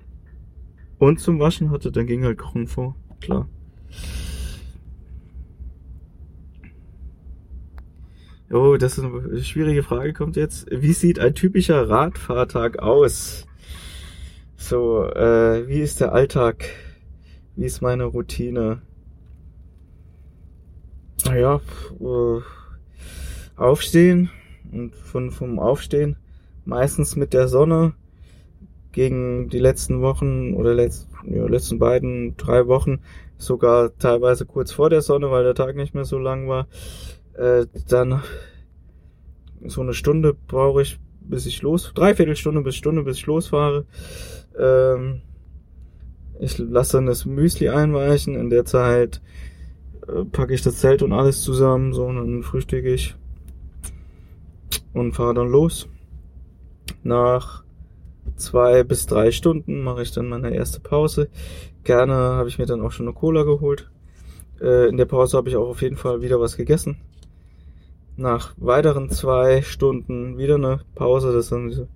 und zum Waschen hatte, dann ging halt Kochen vor. Klar. Oh, das ist eine schwierige Frage, kommt jetzt. Wie sieht ein typischer Radfahrtag aus? So, äh, wie ist der Alltag? Wie ist meine Routine? Naja, äh, aufstehen und von, vom Aufstehen meistens mit der Sonne gegen die letzten Wochen oder letzt, ja, letzten beiden, drei Wochen sogar teilweise kurz vor der Sonne, weil der Tag nicht mehr so lang war. Äh, dann so eine Stunde brauche ich, bis ich los, dreiviertel Stunde bis Stunde, bis ich losfahre. Ähm, ich lasse dann das Müsli einweichen. In der Zeit packe ich das Zelt und alles zusammen, so und dann frühstücke ich und fahre dann los. Nach zwei bis drei Stunden mache ich dann meine erste Pause. Gerne habe ich mir dann auch schon eine Cola geholt. Äh, in der Pause habe ich auch auf jeden Fall wieder was gegessen. Nach weiteren zwei Stunden wieder eine Pause. Das sind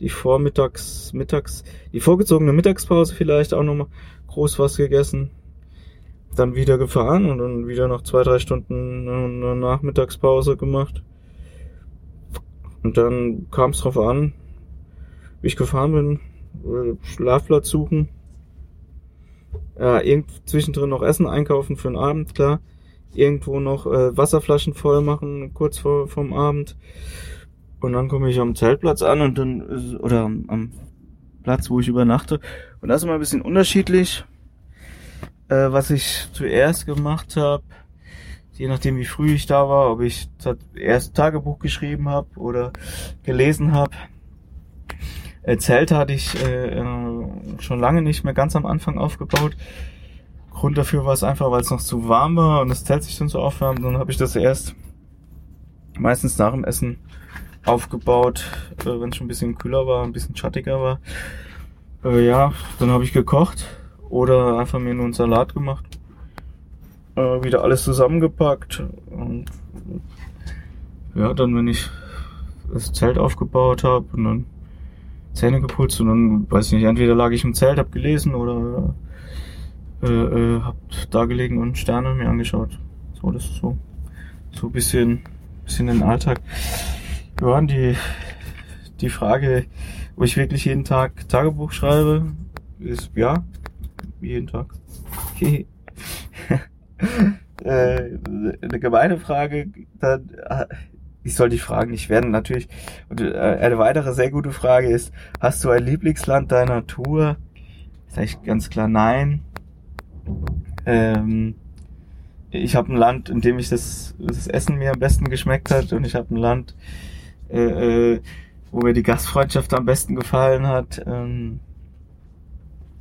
die Vormittags, Mittags, die vorgezogene Mittagspause vielleicht auch nochmal groß was gegessen. Dann wieder gefahren und dann wieder noch zwei, drei Stunden eine Nachmittagspause gemacht. Und dann kam es drauf an, wie ich gefahren bin, äh, Schlafplatz suchen. Ja, irgend zwischendrin noch Essen einkaufen für den Abend, klar. Irgendwo noch äh, Wasserflaschen voll machen, kurz vor vom Abend. Und dann komme ich am Zeltplatz an und dann, oder am, am Platz, wo ich übernachte. Und das ist immer ein bisschen unterschiedlich, äh, was ich zuerst gemacht habe. Je nachdem, wie früh ich da war, ob ich erst Tagebuch geschrieben habe oder gelesen habe. Äh, Zelt hatte ich äh, schon lange nicht mehr ganz am Anfang aufgebaut. Grund dafür war es einfach, weil es noch zu warm war und das Zelt sich dann so aufwärmt. Dann habe ich das erst meistens nach dem Essen aufgebaut, äh, wenn es schon ein bisschen kühler war, ein bisschen schattiger war. Äh, ja, dann habe ich gekocht oder einfach mir nur einen Salat gemacht. Äh, wieder alles zusammengepackt und ja, dann wenn ich das Zelt aufgebaut habe und dann Zähne geputzt und dann, weiß ich nicht, entweder lag ich im Zelt, hab gelesen oder äh, äh, hab da gelegen und Sterne mir angeschaut. So, das ist so, so bisschen, bisschen den Alltag. Ja, die, die Frage, ob ich wirklich jeden Tag Tagebuch schreibe, ist, ja, jeden Tag. Äh, eine gemeine Frage, dann, ich soll dich fragen, ich werde natürlich, und äh, eine weitere sehr gute Frage ist, hast du ein Lieblingsland deiner Tour? Sag ich ganz klar nein. Ähm, ich habe ein Land, in dem ich das, das Essen mir am besten geschmeckt hat und ich habe ein Land, äh, äh, wo mir die Gastfreundschaft am besten gefallen hat. Ähm,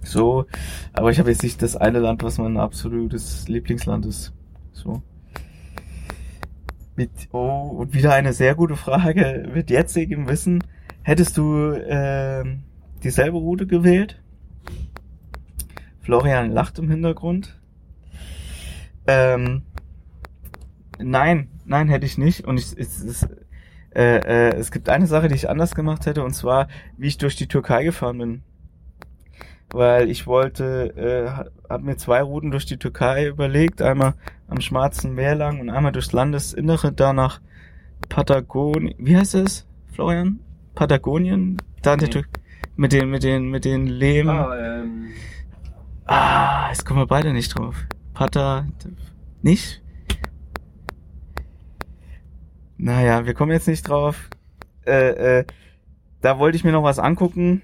so, aber ich habe jetzt nicht das eine Land, was mein absolutes Lieblingsland ist. So. Mit, oh, und wieder eine sehr gute Frage. Mit jetzigem Wissen, hättest du äh, dieselbe Route gewählt? Florian lacht im Hintergrund. Ähm, nein, nein, hätte ich nicht. Und ich, es, es, äh, äh, es gibt eine Sache, die ich anders gemacht hätte, und zwar, wie ich durch die Türkei gefahren bin. Weil ich wollte, äh, habe mir zwei Routen durch die Türkei überlegt, einmal am Schwarzen Meer lang und einmal durchs Landesinnere, da nach Patagonien. Wie heißt es, Florian? Patagonien? Da in der. Türkei. Mit den, mit den, mit den Lehm. Ah, ähm, Ah, jetzt kommen wir beide nicht drauf. Pata, nicht? Naja, wir kommen jetzt nicht drauf. Äh, äh, da wollte ich mir noch was angucken.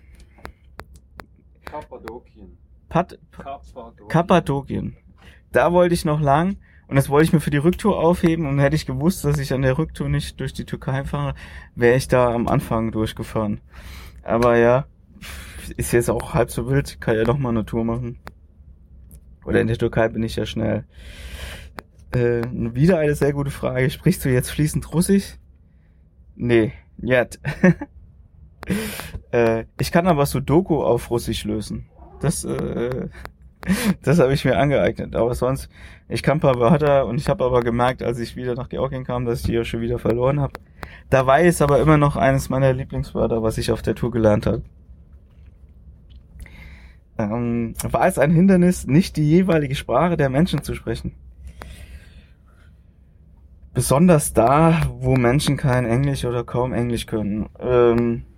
Kappadokien. Pat, Kappadokien. Kappadokien. Da wollte ich noch lang und das wollte ich mir für die Rücktour aufheben und hätte ich gewusst, dass ich an der Rücktour nicht durch die Türkei fahre, wäre ich da am Anfang durchgefahren. Aber ja, ist jetzt auch halb so wild, kann ja noch mal eine Tour machen. Oder in der Türkei bin ich ja schnell. Äh, wieder eine sehr gute Frage. Sprichst du jetzt fließend Russisch? Nee, nicht. äh, ich kann aber Sudoku auf Russisch lösen. Das, äh, das habe ich mir angeeignet. Aber sonst, ich kann ein paar Wörter und ich habe aber gemerkt, als ich wieder nach Georgien kam, dass ich die schon wieder verloren habe. Dabei ist aber immer noch eines meiner Lieblingswörter, was ich auf der Tour gelernt habe. Ähm, war es ein Hindernis, nicht die jeweilige Sprache der Menschen zu sprechen? Besonders da, wo Menschen kein Englisch oder kaum Englisch können. Ähm, äh,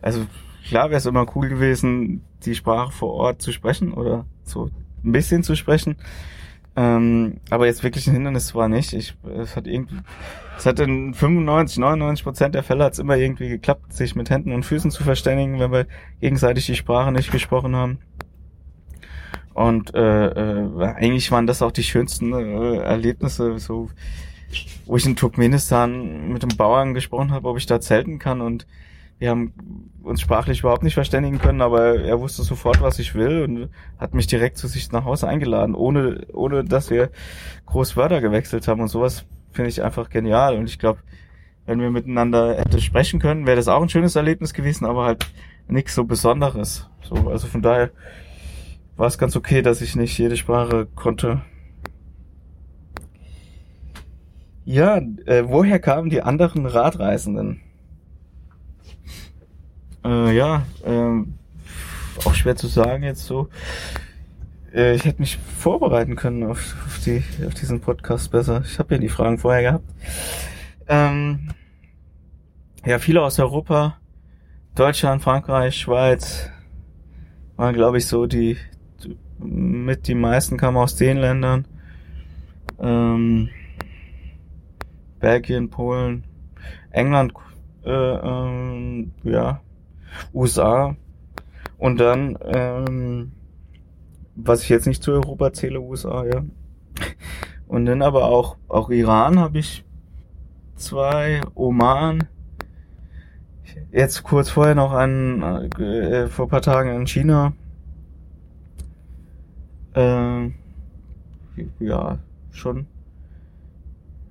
also klar wäre es immer cool gewesen, die Sprache vor Ort zu sprechen oder so ein bisschen zu sprechen. Ähm, aber jetzt wirklich ein Hindernis war nicht. Ich, es hat irgendwie, es hat in 95, 99 Prozent der Fälle hat es immer irgendwie geklappt, sich mit Händen und Füßen zu verständigen, wenn wir gegenseitig die Sprache nicht gesprochen haben. Und äh, äh, eigentlich waren das auch die schönsten äh, Erlebnisse, so wo ich in Turkmenistan mit einem Bauern gesprochen habe, ob ich da zelten kann und wir haben uns sprachlich überhaupt nicht verständigen können, aber er wusste sofort, was ich will und hat mich direkt zu sich nach Hause eingeladen, ohne, ohne dass wir groß Wörter gewechselt haben und sowas finde ich einfach genial und ich glaube, wenn wir miteinander hätte sprechen können, wäre das auch ein schönes Erlebnis gewesen, aber halt nichts so Besonderes. So, also von daher war es ganz okay, dass ich nicht jede Sprache konnte. Ja, äh, woher kamen die anderen Radreisenden? Äh, ja, ähm, auch schwer zu sagen jetzt so. Äh, ich hätte mich vorbereiten können auf, auf, die, auf diesen Podcast besser. Ich habe ja die Fragen vorher gehabt. Ähm, ja, viele aus Europa, Deutschland, Frankreich, Schweiz, waren glaube ich so die, die mit die meisten kamen aus den Ländern. Ähm, Belgien, Polen, England, äh, ähm, ja, USA und dann, ähm, was ich jetzt nicht zu Europa zähle, USA, ja. Und dann aber auch, auch Iran habe ich zwei, Oman, jetzt kurz vorher noch an, äh, vor paar Tagen in China. Ähm, ja, schon,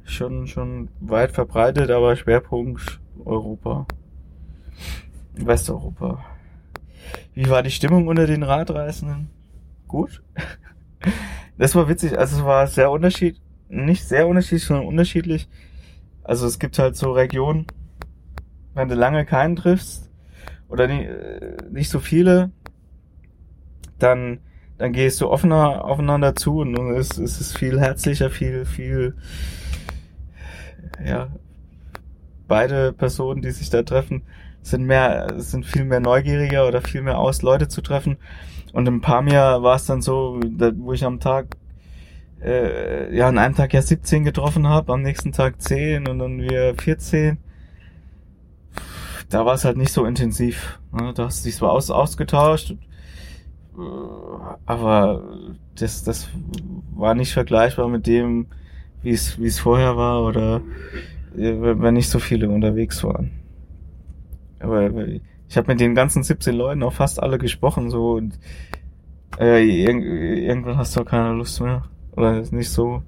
schon, schon weit verbreitet, aber Schwerpunkt Europa. Westeuropa. Wie war die Stimmung unter den Radreisenden? Gut. Das war witzig. Also es war sehr unterschiedlich, nicht sehr unterschiedlich, sondern unterschiedlich. Also es gibt halt so Regionen, wenn du lange keinen triffst oder äh, nicht so viele, dann dann gehst du offener aufeinander zu und es ist viel herzlicher, viel viel ja beide Personen, die sich da treffen, sind mehr, sind viel mehr neugieriger oder viel mehr aus, Leute zu treffen. Und im Pamir war es dann so, wo ich am Tag, äh, ja, an einem Tag ja 17 getroffen habe, am nächsten Tag 10 und dann wieder 14. Da war es halt nicht so intensiv. Ne? Da hast du dich zwar aus, ausgetauscht, äh, aber das, das war nicht vergleichbar mit dem, wie es, wie es vorher war oder äh, wenn nicht so viele unterwegs waren. Aber ich habe mit den ganzen 17 Leuten auch fast alle gesprochen, so und äh, irg irgendwann hast du auch keine Lust mehr. Oder ist nicht so.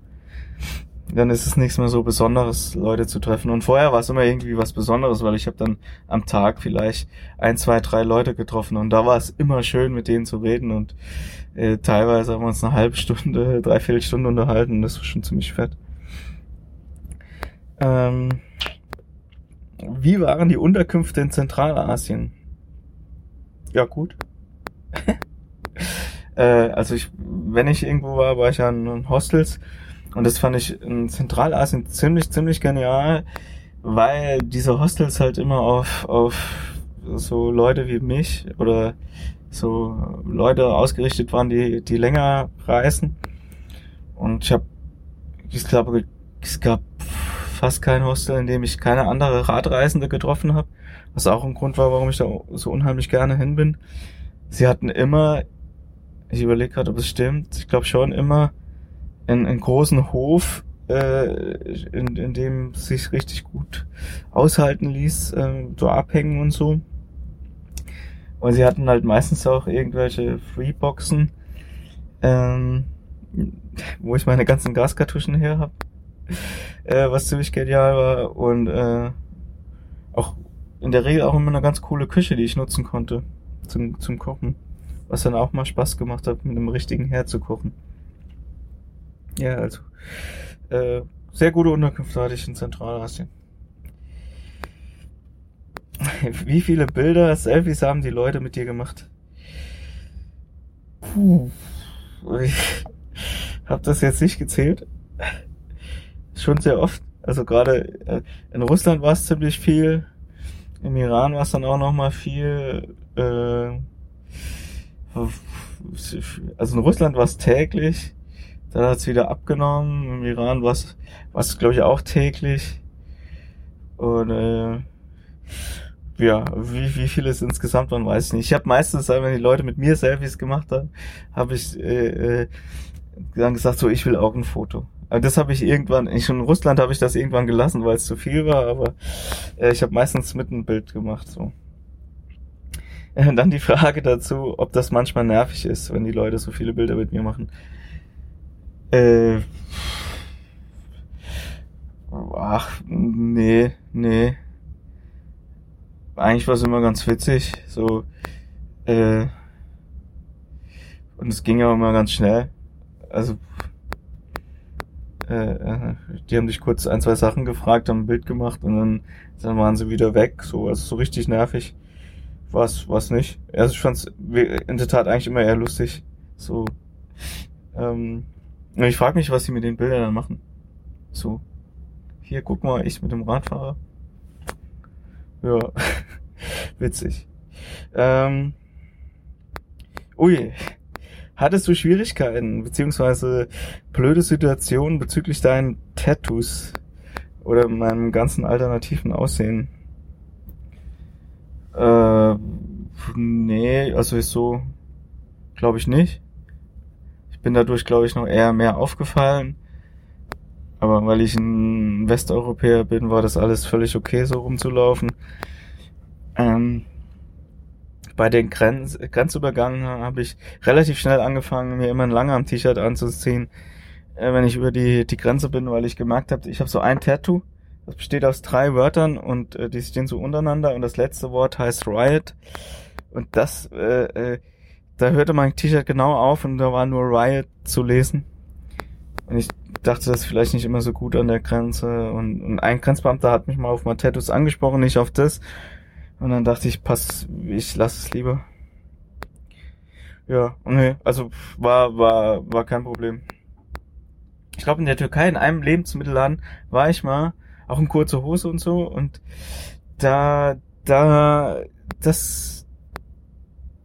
Dann ist es nichts mehr so Besonderes, Leute zu treffen. Und vorher war es immer irgendwie was Besonderes, weil ich habe dann am Tag vielleicht ein, zwei, drei Leute getroffen und da war es immer schön, mit denen zu reden und äh, teilweise haben wir uns eine halbe Stunde, dreiviertel Stunde unterhalten das war schon ziemlich fett. Ähm, wie waren die Unterkünfte in Zentralasien? Ja, gut. äh, also ich, wenn ich irgendwo war, war ich ja in Hostels und das fand ich in Zentralasien ziemlich, ziemlich genial, weil diese Hostels halt immer auf, auf so Leute wie mich oder so Leute ausgerichtet waren, die, die länger reisen. Und ich habe, ich glaube, es gab fast kein Hostel, in dem ich keine andere Radreisende getroffen habe. Was auch ein Grund war, warum ich da so unheimlich gerne hin bin. Sie hatten immer, ich überlege gerade, ob es stimmt, ich glaube schon immer einen, einen großen Hof, äh, in, in dem sich richtig gut aushalten ließ, äh, so abhängen und so. Und sie hatten halt meistens auch irgendwelche Freeboxen, ähm, wo ich meine ganzen Gaskartuschen her habe äh, was ziemlich genial war und äh, auch in der Regel auch immer eine ganz coole Küche, die ich nutzen konnte zum, zum Kochen. Was dann auch mal Spaß gemacht hat, mit einem richtigen Herd zu kochen. Ja, also äh, sehr gute Unterkünfte hatte ich in Zentralasien. Wie viele Bilder, Selfies haben die Leute mit dir gemacht? Puh. Ich hab das jetzt nicht gezählt schon sehr oft. Also gerade äh, in Russland war es ziemlich viel, im Iran war es dann auch noch mal viel. Äh, also in Russland war es täglich, dann hat es wieder abgenommen. Im Iran war es, war es glaube ich auch täglich. Und äh, ja, wie, wie viele es insgesamt waren, weiß ich nicht. Ich habe meistens, wenn die Leute mit mir Selfies gemacht haben, habe ich äh, äh, dann gesagt, so ich will auch ein Foto. Aber das habe ich irgendwann, ich in Russland habe ich das irgendwann gelassen, weil es zu viel war, aber äh, ich habe meistens mit ein Bild gemacht. so. Äh, dann die Frage dazu, ob das manchmal nervig ist, wenn die Leute so viele Bilder mit mir machen. Äh, ach, nee, nee. Eigentlich war es immer ganz witzig, so, äh, und es ging ja immer ganz schnell. Also, äh, äh, die haben dich kurz ein, zwei Sachen gefragt, haben ein Bild gemacht und dann, dann waren sie wieder weg. So, also so richtig nervig war es nicht. Also ich fand's in der Tat eigentlich immer eher lustig. So. Ähm, ich frage mich, was sie mit den Bildern dann machen. So. Hier, guck mal, ich mit dem Radfahrer. Ja, witzig. Ähm, ui, Hattest du Schwierigkeiten beziehungsweise blöde Situationen bezüglich deinen Tattoos oder meinem ganzen alternativen Aussehen? Äh, nee, also ist so, glaube ich nicht. Ich bin dadurch, glaube ich, noch eher mehr aufgefallen. Aber weil ich ein Westeuropäer bin, war das alles völlig okay, so rumzulaufen. Ähm, bei den Grenz Grenzübergängen habe ich relativ schnell angefangen, mir immer ein langer T-Shirt anzuziehen, äh, wenn ich über die, die Grenze bin, weil ich gemerkt habe, ich habe so ein Tattoo, das besteht aus drei Wörtern und äh, die stehen so untereinander und das letzte Wort heißt Riot. Und das, äh, äh, da hörte mein T-Shirt genau auf und da war nur Riot zu lesen. Und ich dachte, das vielleicht nicht immer so gut an der Grenze. Und, und ein Grenzbeamter hat mich mal auf Tattoos angesprochen, nicht auf das. Und dann dachte ich, pass, ich lass es lieber. Ja, nee, also war, war, war kein Problem. Ich glaube, in der Türkei, in einem Lebensmittelladen, war ich mal, auch in kurzer Hose und so, und da, da, das,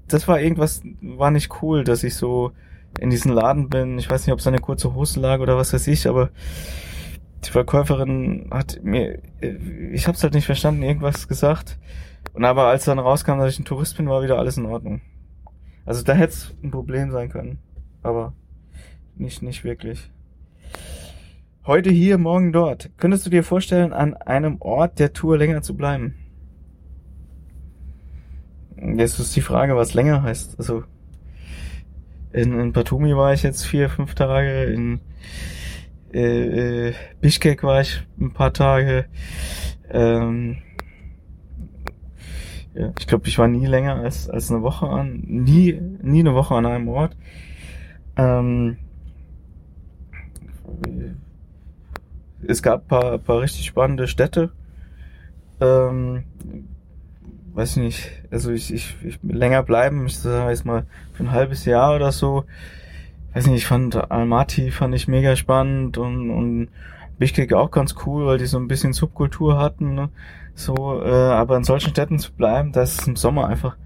das war irgendwas, war nicht cool, dass ich so in diesen Laden bin. Ich weiß nicht, ob es eine kurze Hose lag oder was weiß ich, aber die Verkäuferin hat mir, ich hab's halt nicht verstanden, irgendwas gesagt. Und aber als dann rauskam, dass ich ein Tourist bin, war wieder alles in Ordnung. Also da hätte es ein Problem sein können. Aber nicht, nicht wirklich. Heute hier, morgen dort. Könntest du dir vorstellen, an einem Ort der Tour länger zu bleiben? Jetzt ist die Frage, was länger heißt. Also in, in Batumi war ich jetzt vier, fünf Tage, in äh, äh, Bishkek war ich ein paar Tage. Ähm, ja, ich glaube, ich war nie länger als, als eine Woche an, nie, nie eine Woche an einem Ort. Ähm, es gab paar, paar richtig spannende Städte. Ähm, weiß nicht, also ich, ich, ich länger bleiben, ich sage jetzt mal für ein halbes Jahr oder so. Weiß nicht, ich fand Almaty fand ich mega spannend und, und Bishkek auch ganz cool, weil die so ein bisschen Subkultur hatten. Ne? So, äh, aber in solchen Städten zu bleiben, da ist im Sommer einfach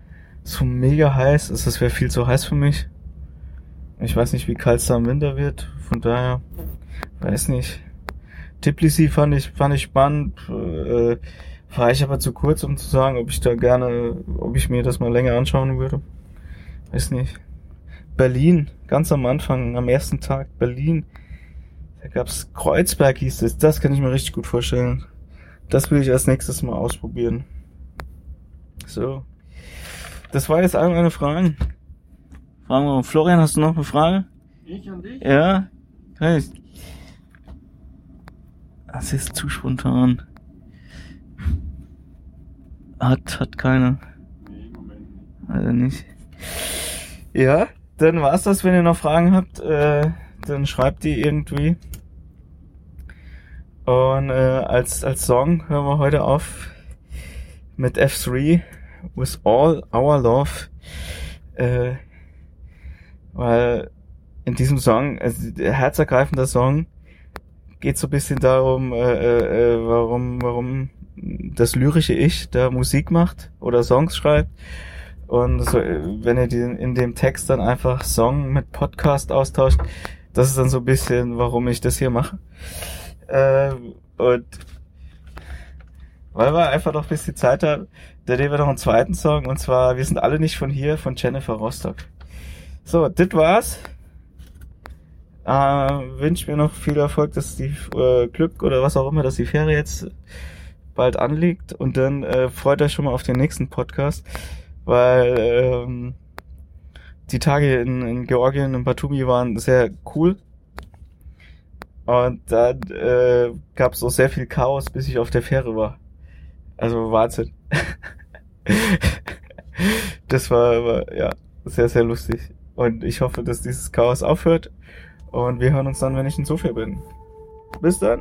so mega heiß ist, das wäre viel zu heiß für mich. Ich weiß nicht, wie kalt es da im Winter wird, von daher, weiß nicht. Tbilisi fand ich, fand ich spannend, äh, war ich aber zu kurz, um zu sagen, ob ich da gerne, ob ich mir das mal länger anschauen würde. Weiß nicht. Berlin, ganz am Anfang, am ersten Tag, Berlin. Da gab's Kreuzberg hieß es, das kann ich mir richtig gut vorstellen. Das will ich als nächstes mal ausprobieren. So. Das war jetzt all meine Fragen. Fragen wir mal. Florian, hast du noch eine Frage? Ich und dich? Ja? Hey. Das ist zu spontan. Hat, hat keine. Nee, Moment nicht. Also nicht. Ja, dann war's das. Wenn ihr noch Fragen habt, äh, dann schreibt die irgendwie. Und äh, als, als Song hören wir heute auf mit F3 with all our love. Äh, weil in diesem Song, also der herzergreifende Song, geht so ein bisschen darum, äh, äh, äh, warum, warum das lyrische Ich da Musik macht oder Songs schreibt. Und so, äh, wenn ihr den, in dem Text dann einfach Song mit Podcast austauscht, das ist dann so ein bisschen, warum ich das hier mache. Ähm, und weil wir einfach noch ein bisschen Zeit haben, da nehmen wir noch einen zweiten Song und zwar Wir sind alle nicht von hier von Jennifer Rostock. So, das war's. Äh, wünsche mir noch viel Erfolg, dass die äh, Glück oder was auch immer, dass die Fähre jetzt bald anliegt und dann äh, freut euch schon mal auf den nächsten Podcast, weil ähm, die Tage in, in Georgien in Batumi waren sehr cool und dann äh, gab es auch sehr viel Chaos, bis ich auf der Fähre war. Also Wahnsinn. das war, war ja sehr, sehr lustig. Und ich hoffe, dass dieses Chaos aufhört. Und wir hören uns dann, wenn ich in Sofia bin. Bis dann.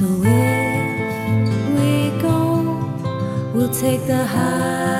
So if we go, we'll take the highs